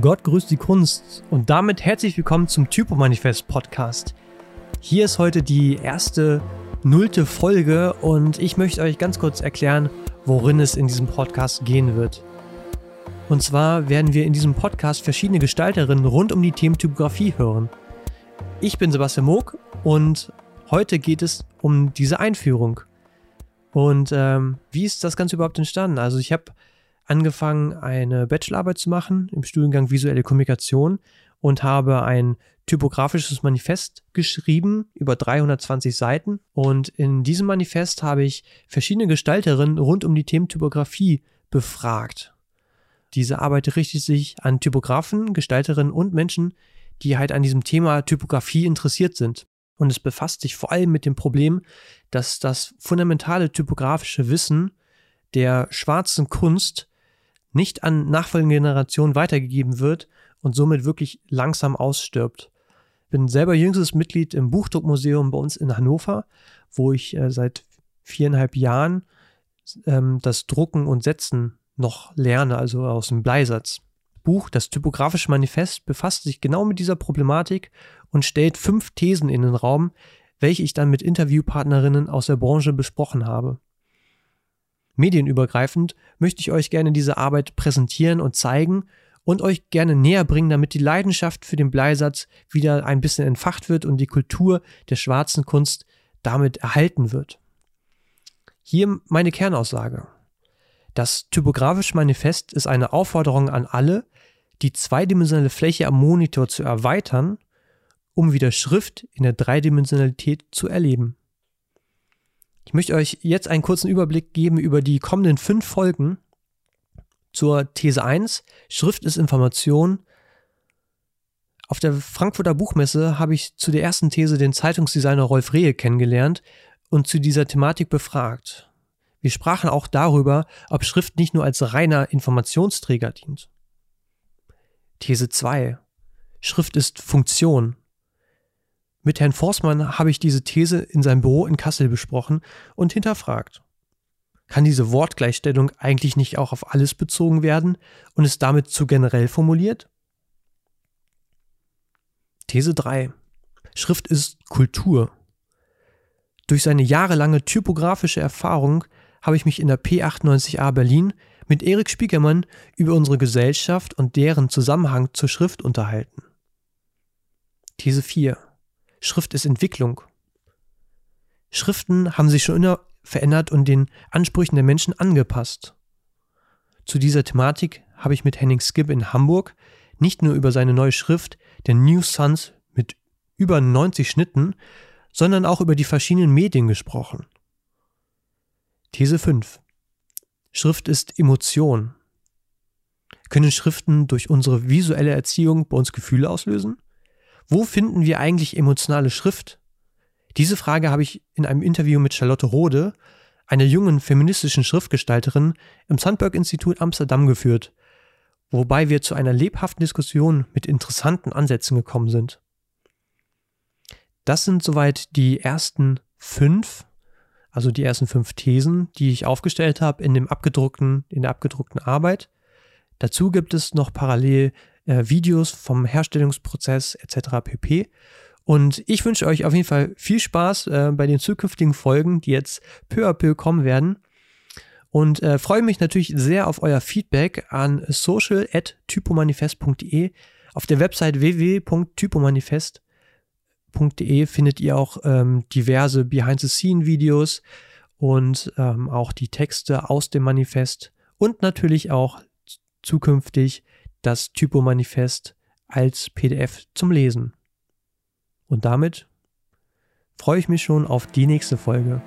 Gott grüßt die Kunst und damit herzlich willkommen zum Typo-Manifest Podcast. Hier ist heute die erste nullte Folge und ich möchte euch ganz kurz erklären, worin es in diesem Podcast gehen wird. Und zwar werden wir in diesem Podcast verschiedene Gestalterinnen rund um die Themen Typografie hören. Ich bin Sebastian Moog und heute geht es um diese Einführung. Und ähm, wie ist das Ganze überhaupt entstanden? Also ich habe angefangen, eine Bachelorarbeit zu machen im Studiengang Visuelle Kommunikation und habe ein typografisches Manifest geschrieben über 320 Seiten. Und in diesem Manifest habe ich verschiedene Gestalterinnen rund um die Themen Typografie befragt. Diese Arbeit richtet sich an Typografen, Gestalterinnen und Menschen, die halt an diesem Thema Typografie interessiert sind. Und es befasst sich vor allem mit dem Problem, dass das fundamentale typografische Wissen der schwarzen Kunst nicht an nachfolgende Generationen weitergegeben wird und somit wirklich langsam ausstirbt. Bin selber jüngstes Mitglied im Buchdruckmuseum bei uns in Hannover, wo ich äh, seit viereinhalb Jahren ähm, das Drucken und Setzen noch lerne, also aus dem Bleisatz. Buch, das typografische Manifest, befasst sich genau mit dieser Problematik und stellt fünf Thesen in den Raum, welche ich dann mit Interviewpartnerinnen aus der Branche besprochen habe. Medienübergreifend möchte ich euch gerne diese Arbeit präsentieren und zeigen und euch gerne näher bringen, damit die Leidenschaft für den Bleisatz wieder ein bisschen entfacht wird und die Kultur der schwarzen Kunst damit erhalten wird. Hier meine Kernaussage. Das typografische Manifest ist eine Aufforderung an alle, die zweidimensionale Fläche am Monitor zu erweitern, um wieder Schrift in der Dreidimensionalität zu erleben. Ich möchte euch jetzt einen kurzen Überblick geben über die kommenden fünf Folgen zur These 1. Schrift ist Information. Auf der Frankfurter Buchmesse habe ich zu der ersten These den Zeitungsdesigner Rolf Rehe kennengelernt und zu dieser Thematik befragt. Wir sprachen auch darüber, ob Schrift nicht nur als reiner Informationsträger dient. These 2. Schrift ist Funktion. Mit Herrn Forstmann habe ich diese These in seinem Büro in Kassel besprochen und hinterfragt. Kann diese Wortgleichstellung eigentlich nicht auch auf alles bezogen werden und ist damit zu generell formuliert? These 3. Schrift ist Kultur. Durch seine jahrelange typografische Erfahrung habe ich mich in der P98a Berlin mit Erik Spiekermann über unsere Gesellschaft und deren Zusammenhang zur Schrift unterhalten. These 4. Schrift ist Entwicklung. Schriften haben sich schon immer verändert und den Ansprüchen der Menschen angepasst. Zu dieser Thematik habe ich mit Henning Skip in Hamburg nicht nur über seine neue Schrift, der New Suns mit über 90 Schnitten, sondern auch über die verschiedenen Medien gesprochen. These 5. Schrift ist Emotion. Können Schriften durch unsere visuelle Erziehung bei uns Gefühle auslösen? Wo finden wir eigentlich emotionale Schrift? Diese Frage habe ich in einem Interview mit Charlotte Rode, einer jungen feministischen Schriftgestalterin, im Sandberg-Institut Amsterdam geführt, wobei wir zu einer lebhaften Diskussion mit interessanten Ansätzen gekommen sind. Das sind soweit die ersten fünf, also die ersten fünf Thesen, die ich aufgestellt habe in dem abgedruckten, in der abgedruckten Arbeit. Dazu gibt es noch parallel äh, Videos vom Herstellungsprozess etc. pp. Und ich wünsche euch auf jeden Fall viel Spaß äh, bei den zukünftigen Folgen, die jetzt peu à peu kommen werden. Und äh, freue mich natürlich sehr auf euer Feedback an social.typomanifest.de. Auf der Website www.typomanifest.de findet ihr auch ähm, diverse Behind-the-Scene-Videos und ähm, auch die Texte aus dem Manifest und natürlich auch zukünftig das Typomanifest als PDF zum Lesen. Und damit freue ich mich schon auf die nächste Folge.